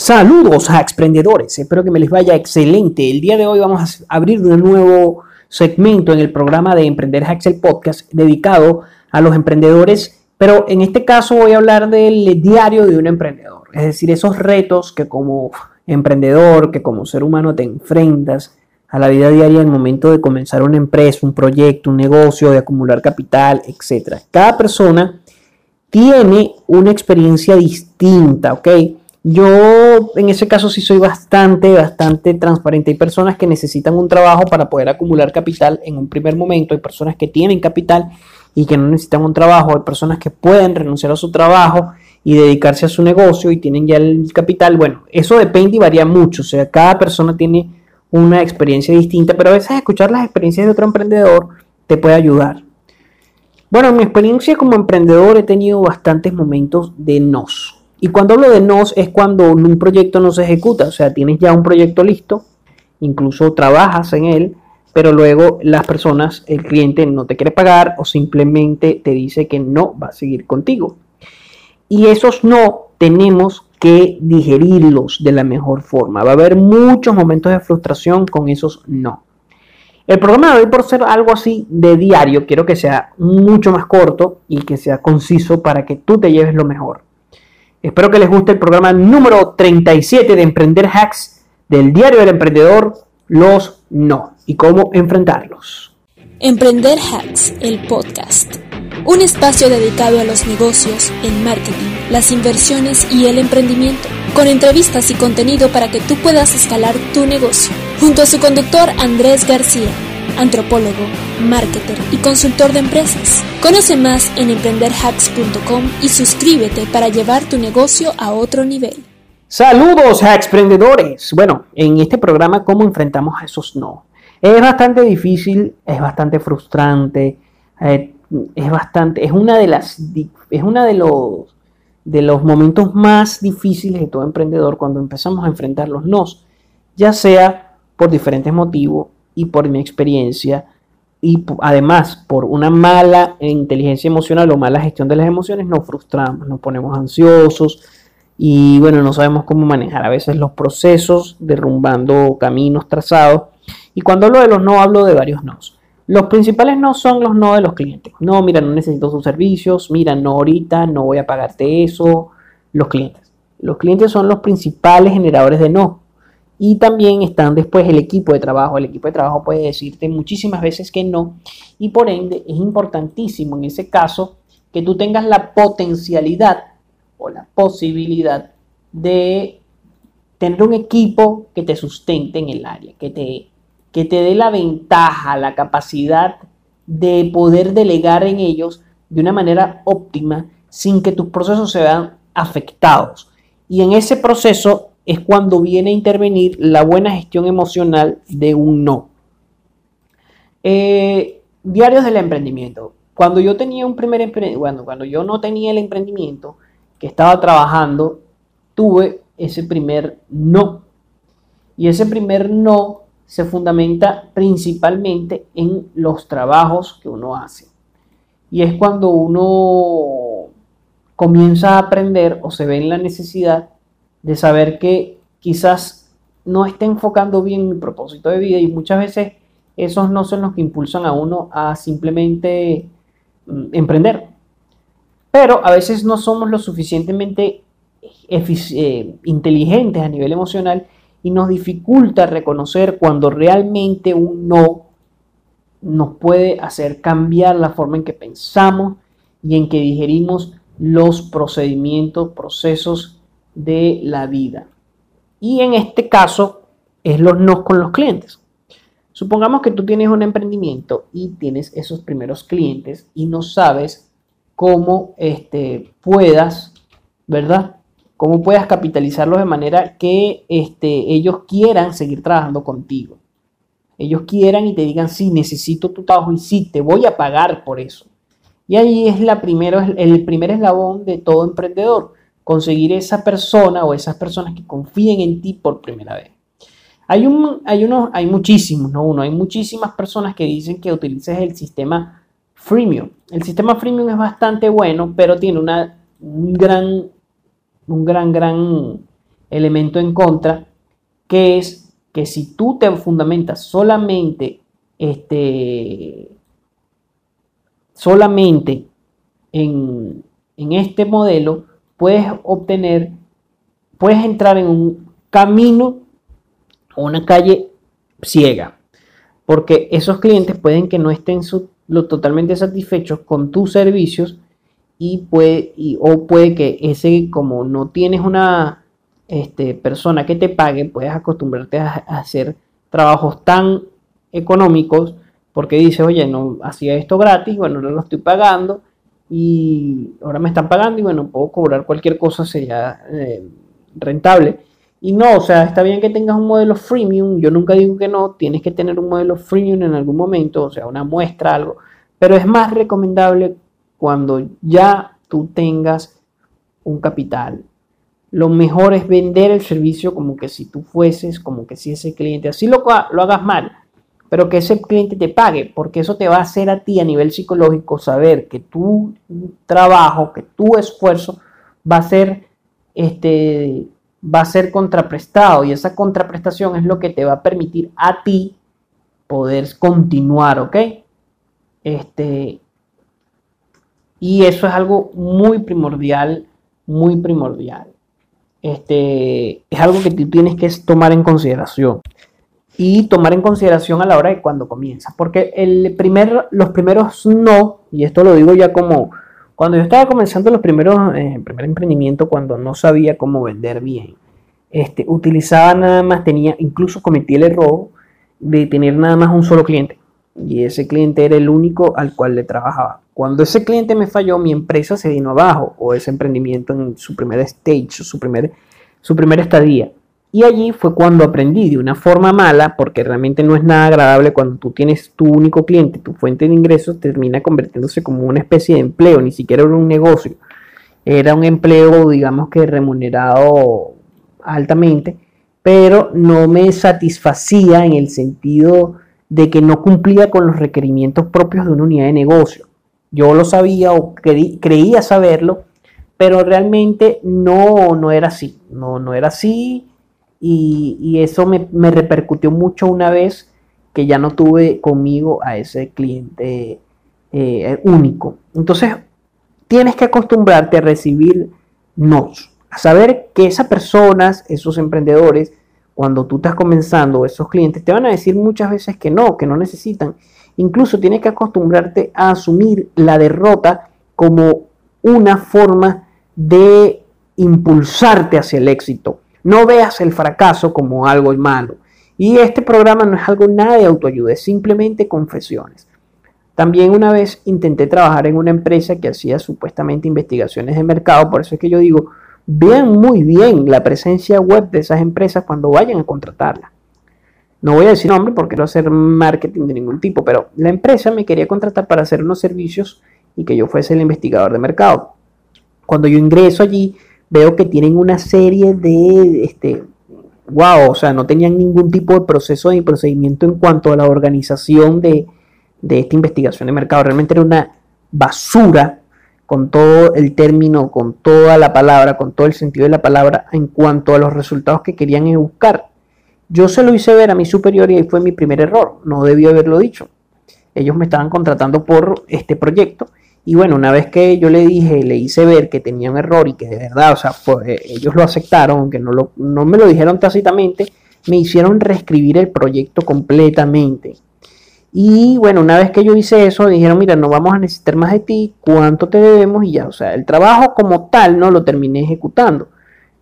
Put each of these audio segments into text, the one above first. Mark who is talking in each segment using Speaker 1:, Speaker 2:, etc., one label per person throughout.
Speaker 1: Saludos a emprendedores, espero que me les vaya excelente. El día de hoy vamos a abrir un nuevo segmento en el programa de Emprender Hacks podcast dedicado a los emprendedores, pero en este caso voy a hablar del diario de un emprendedor, es decir, esos retos que como emprendedor, que como ser humano te enfrentas a la vida diaria en el momento de comenzar una empresa, un proyecto, un negocio, de acumular capital, etc. Cada persona tiene una experiencia distinta, ¿ok? Yo en ese caso sí soy bastante, bastante transparente. Hay personas que necesitan un trabajo para poder acumular capital en un primer momento. Hay personas que tienen capital y que no necesitan un trabajo. Hay personas que pueden renunciar a su trabajo y dedicarse a su negocio y tienen ya el capital. Bueno, eso depende y varía mucho. O sea, cada persona tiene una experiencia distinta, pero a veces escuchar las experiencias de otro emprendedor te puede ayudar. Bueno, en mi experiencia como emprendedor he tenido bastantes momentos de nos y cuando hablo de nos es cuando un proyecto no se ejecuta, o sea, tienes ya un proyecto listo, incluso trabajas en él, pero luego las personas, el cliente no te quiere pagar o simplemente te dice que no va a seguir contigo. Y esos no tenemos que digerirlos de la mejor forma. Va a haber muchos momentos de frustración con esos no. El programa de hoy, por ser algo así de diario, quiero que sea mucho más corto y que sea conciso para que tú te lleves lo mejor. Espero que les guste el programa número 37 de Emprender Hacks del Diario del Emprendedor, los no y cómo enfrentarlos.
Speaker 2: Emprender Hacks, el podcast. Un espacio dedicado a los negocios, el marketing, las inversiones y el emprendimiento, con entrevistas y contenido para que tú puedas escalar tu negocio. Junto a su conductor Andrés García antropólogo, marketer y consultor de empresas. Conoce más en emprenderhacks.com y suscríbete para llevar tu negocio a otro nivel.
Speaker 1: Saludos a emprendedores. Bueno, en este programa, ¿cómo enfrentamos a esos no? Es bastante difícil, es bastante frustrante, eh, es bastante, es una de las, es una de los, de los momentos más difíciles de todo emprendedor cuando empezamos a enfrentar los nos, ya sea por diferentes motivos y por mi experiencia y además por una mala inteligencia emocional o mala gestión de las emociones nos frustramos, nos ponemos ansiosos y bueno, no sabemos cómo manejar a veces los procesos, derrumbando caminos trazados. Y cuando hablo de los no, hablo de varios no. Los principales no son los no de los clientes. No, mira, no necesito sus servicios, mira, no ahorita, no voy a pagarte eso. Los clientes. Los clientes son los principales generadores de no. Y también están después el equipo de trabajo. El equipo de trabajo puede decirte muchísimas veces que no. Y por ende es importantísimo en ese caso que tú tengas la potencialidad o la posibilidad de tener un equipo que te sustente en el área, que te, que te dé la ventaja, la capacidad de poder delegar en ellos de una manera óptima sin que tus procesos se vean afectados. Y en ese proceso es cuando viene a intervenir la buena gestión emocional de un no. Eh, diarios del emprendimiento. Cuando yo tenía un primer bueno, cuando yo no tenía el emprendimiento que estaba trabajando, tuve ese primer no. Y ese primer no se fundamenta principalmente en los trabajos que uno hace. Y es cuando uno comienza a aprender o se ve en la necesidad de saber que quizás no esté enfocando bien mi propósito de vida y muchas veces esos no son los que impulsan a uno a simplemente mm, emprender. Pero a veces no somos lo suficientemente eh, inteligentes a nivel emocional y nos dificulta reconocer cuando realmente un no nos puede hacer cambiar la forma en que pensamos y en que digerimos los procedimientos, procesos de la vida. Y en este caso es los no con los clientes. Supongamos que tú tienes un emprendimiento y tienes esos primeros clientes y no sabes cómo este, puedas, ¿verdad? Cómo puedas capitalizarlos de manera que este, ellos quieran seguir trabajando contigo. Ellos quieran y te digan, sí, necesito tu trabajo y sí, te voy a pagar por eso. Y ahí es la primero, el primer eslabón de todo emprendedor conseguir esa persona o esas personas que confíen en ti por primera vez. Hay, un, hay, hay muchísimos, no uno, hay muchísimas personas que dicen que utilices el sistema freemium. El sistema freemium es bastante bueno, pero tiene una, un gran, un gran, gran elemento en contra, que es que si tú te fundamentas solamente, este, solamente en, en este modelo, puedes obtener, puedes entrar en un camino o una calle ciega, porque esos clientes pueden que no estén lo totalmente satisfechos con tus servicios y puede, o puede que ese, como no tienes una este, persona que te pague, puedes acostumbrarte a, hacer trabajos tan económicos porque dices, oye, no hacía esto gratis, bueno, ahora lo estoy pagando y ahora me están pagando y bueno, puedo cobrar cualquier cosa, sería eh, rentable. Y no, o sea, está bien que tengas un modelo freemium, yo nunca digo que no, tienes que tener un modelo freemium en algún momento, o sea, una muestra, algo, pero es más recomendable cuando ya tú tengas un capital. Lo mejor es vender el servicio como que si tú fueses, como que si ese cliente, así lo, lo hagas mal, pero que ese cliente te pague, porque eso te va a hacer a ti a nivel psicológico saber que tu trabajo, que tu esfuerzo va a ser este va a ser contraprestado y esa contraprestación es lo que te va a permitir a ti poder continuar, ¿ok? Este, y eso es algo muy primordial, muy primordial. Este, es algo que tú tienes que tomar en consideración y tomar en consideración a la hora de cuando comienzas, porque el primer, los primeros no, y esto lo digo ya como cuando yo estaba comenzando los primeros, eh, el primer emprendimiento, cuando no sabía cómo vender bien, este, utilizaba nada más, tenía, incluso cometí el error de tener nada más un solo cliente. Y ese cliente era el único al cual le trabajaba. Cuando ese cliente me falló, mi empresa se vino abajo, o ese emprendimiento en su primer stage, su primer, su primer estadía. Y allí fue cuando aprendí de una forma mala, porque realmente no es nada agradable cuando tú tienes tu único cliente, tu fuente de ingresos termina convirtiéndose como una especie de empleo, ni siquiera era un negocio. Era un empleo, digamos que remunerado altamente, pero no me satisfacía en el sentido de que no cumplía con los requerimientos propios de una unidad de negocio. Yo lo sabía o creía saberlo, pero realmente no, no era así. No, no era así y, eso me, repercutió mucho una vez que ya no tuve conmigo a ese cliente eh, único. Entonces, tienes que acostumbrarte a recibir nos, a saber que esas personas, esos emprendedores, cuando tú estás comenzando, esos clientes te van a decir muchas veces que no, que no necesitan. Incluso tienes que acostumbrarte a asumir la derrota como una forma de impulsarte hacia el éxito. No veas el fracaso como algo malo. Y este programa no es algo nada de autoayuda, es simplemente confesiones. También una vez intenté trabajar en una empresa que hacía supuestamente investigaciones de mercado, por eso es que yo digo, vean muy bien la presencia web de esas empresas cuando vayan a contratarla. No voy a decir nombre porque no hacer marketing de ningún tipo, pero la empresa me quería contratar para hacer unos servicios y que yo fuese el investigador de mercado. Cuando yo ingreso allí, veo que tienen una serie de, este, wow, o sea, no tenían ningún tipo de proceso ni procedimiento en cuanto a la organización de, de esta investigación de mercado. Realmente era una basura con todo el término, con toda la palabra, con todo el sentido de la palabra en cuanto a los resultados que querían buscar. Yo se lo hice ver a mi superior y ahí fue mi primer error, no debí haberlo dicho. Ellos me estaban contratando por este proyecto y bueno, una vez que yo le dije, le hice ver que tenía un error y que de verdad, o sea, eh, ellos lo aceptaron, aunque no, lo, no me lo dijeron tácitamente, me hicieron reescribir el proyecto completamente. Y bueno, una vez que yo hice eso, dijeron, mira, no vamos a necesitar más de ti, ¿cuánto te debemos? Y ya, o sea, el trabajo como tal no lo terminé ejecutando.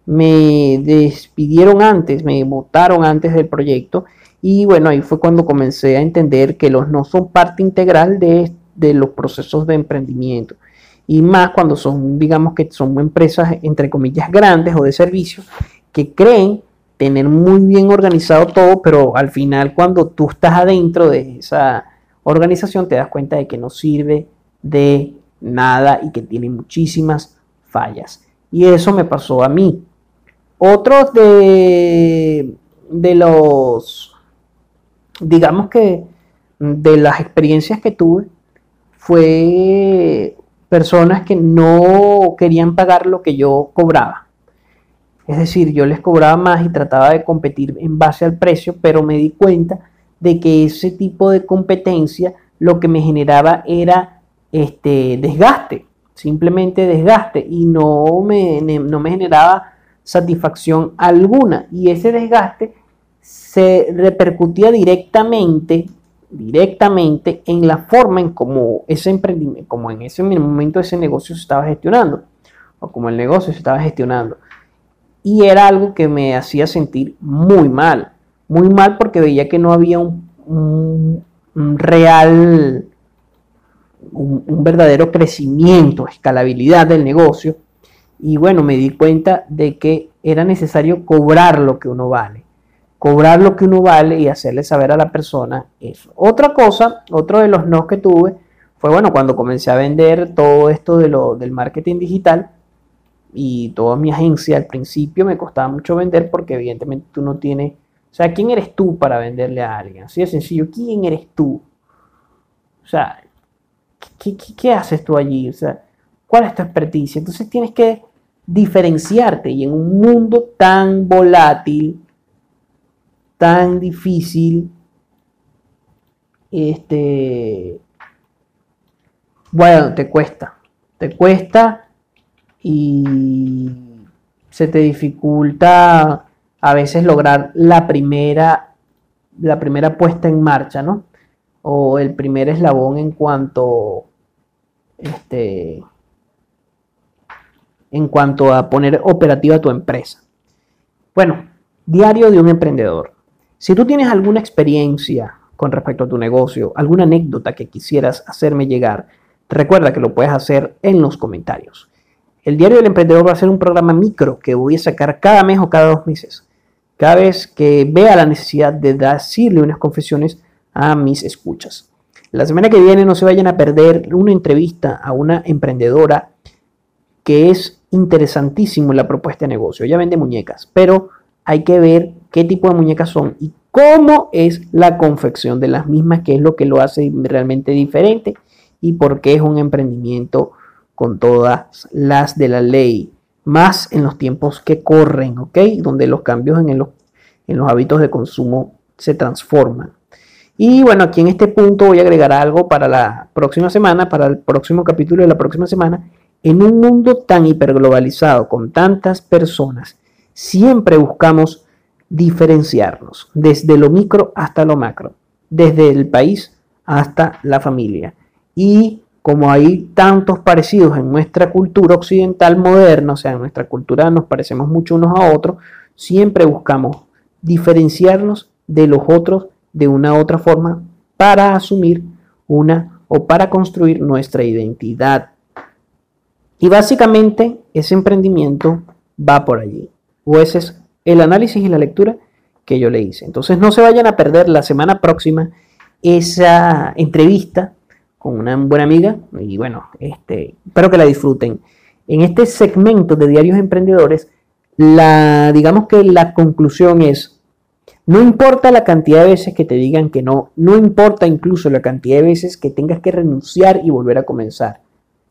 Speaker 1: Me despidieron antes, me votaron antes del proyecto. Y bueno, ahí fue cuando comencé a entender que los no son parte integral de, de los procesos de emprendimiento. Y más cuando son, digamos que son empresas, entre comillas, grandes o de servicios, que creen tener muy bien organizado todo, pero al final cuando tú estás adentro de esa organización te das cuenta de que no sirve de nada y que tiene muchísimas fallas. Y eso me pasó a mí. Otros de, de los, digamos que, de las experiencias que tuve, fue personas que no querían pagar lo que yo cobraba. Es decir, yo les cobraba más y trataba de competir en base al precio, pero me di cuenta de que ese tipo de competencia lo que me generaba era este desgaste, simplemente desgaste y no me, no me generaba satisfacción alguna. Y ese desgaste se repercutía directamente, directamente en la forma en cómo ese emprendimiento, como en ese momento ese negocio se estaba gestionando, o como el negocio se estaba gestionando. Y era algo que me hacía sentir muy mal, muy mal porque veía que no había un, real, un, un verdadero crecimiento, escalabilidad del negocio. Y bueno, me di cuenta de que era necesario cobrar lo que uno vale cobrar lo que uno vale y hacerle saber a la persona eso. Otra cosa, otro de los no que tuve fue, bueno, cuando comencé a vender todo esto de lo, del marketing digital y toda mi agencia al principio me costaba mucho vender porque evidentemente tú no tienes, o sea, ¿quién eres tú para venderle a alguien? Así de sencillo, ¿quién eres tú? O sea, ¿qué, qué haces tú allí? O sea, ¿cuál es tu experticia? Entonces tienes que diferenciarte y en un mundo tan volátil, tan difícil, este, bueno, te cuesta, te cuesta y se te dificulta a veces lograr la primera, la primera puesta en marcha, ¿no? O el primer eslabón en cuanto, este, en cuanto a poner operativa tu empresa. Bueno, diario de un emprendedor. Si tú tienes alguna experiencia con respecto a tu negocio, alguna anécdota que quisieras hacerme llegar, recuerda que lo puedes hacer en los comentarios. El Diario del Emprendedor va a ser un programa micro que voy a sacar cada mes o cada dos meses. Cada vez que vea la necesidad de decirle unas confesiones a mis escuchas. La semana que viene no se vayan a perder una entrevista a una emprendedora que es interesantísimo la propuesta de negocio. Ella vende muñecas, pero hay que ver qué tipo de muñecas son y cómo es la confección de las mismas, qué es lo que lo hace realmente diferente y por qué es un emprendimiento con todas las de la ley, más en los tiempos que corren, ¿ok? Donde los cambios en los, en los hábitos de consumo se transforman. Y bueno, aquí en este punto voy a agregar algo para la próxima semana, para el próximo capítulo de la próxima semana. En un mundo tan hiperglobalizado, con tantas personas siempre buscamos diferenciarnos, desde lo micro hasta lo macro, desde el país hasta la familia. Y como hay tantos parecidos en nuestra cultura occidental moderna, o sea, en nuestra cultura nos parecemos mucho unos a otros, siempre buscamos diferenciarnos de los otros de una u otra forma para asumir una o para construir nuestra identidad. Y básicamente ese emprendimiento va por allí o ese es el análisis y la lectura que yo le hice. Entonces no se vayan a perder la semana próxima esa entrevista con una buena amiga y bueno, este, espero que la disfruten. En este segmento de Diarios Emprendedores, la, digamos que la conclusión es, no importa la cantidad de veces que te digan que no, no importa incluso la cantidad de veces que tengas que renunciar y volver a comenzar.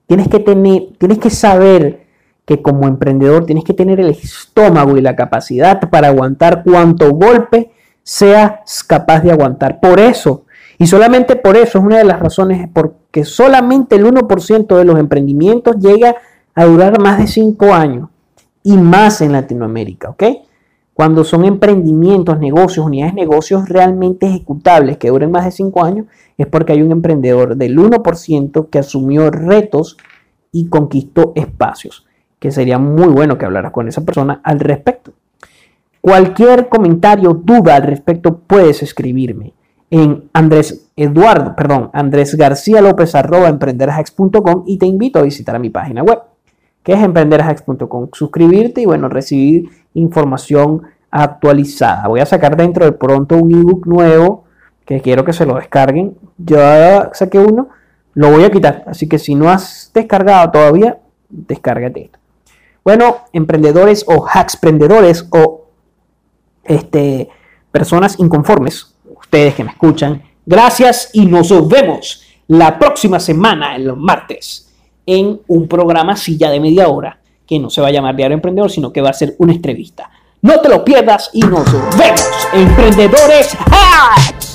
Speaker 1: Tienes que tener, tienes que saber que como emprendedor tienes que tener el estómago y la capacidad para aguantar cuanto golpe seas capaz de aguantar. Por eso, y solamente por eso es una de las razones, porque solamente el 1% de los emprendimientos llega a durar más de 5 años y más en Latinoamérica, ¿ok? Cuando son emprendimientos, negocios, unidades de negocios realmente ejecutables que duren más de 5 años, es porque hay un emprendedor del 1% que asumió retos y conquistó espacios que sería muy bueno que hablaras con esa persona al respecto. Cualquier comentario, duda al respecto, puedes escribirme en Andrés Eduardo, perdón, Andrés García López arroba emprenderhacks.com y te invito a visitar a mi página web, que es emprenderhacks.com. Suscribirte y bueno, recibir información actualizada. Voy a sacar dentro de pronto un ebook nuevo que quiero que se lo descarguen. Ya saqué uno, lo voy a quitar. Así que si no has descargado todavía, descárgate esto. Bueno, emprendedores o hacksprendedores o este, personas inconformes, ustedes que me escuchan, gracias y nos vemos la próxima semana, el martes, en un programa silla de media hora que no se va a llamar Diario Emprendedor, sino que va a ser una entrevista. No te lo pierdas y nos vemos, emprendedores. ¡Ja!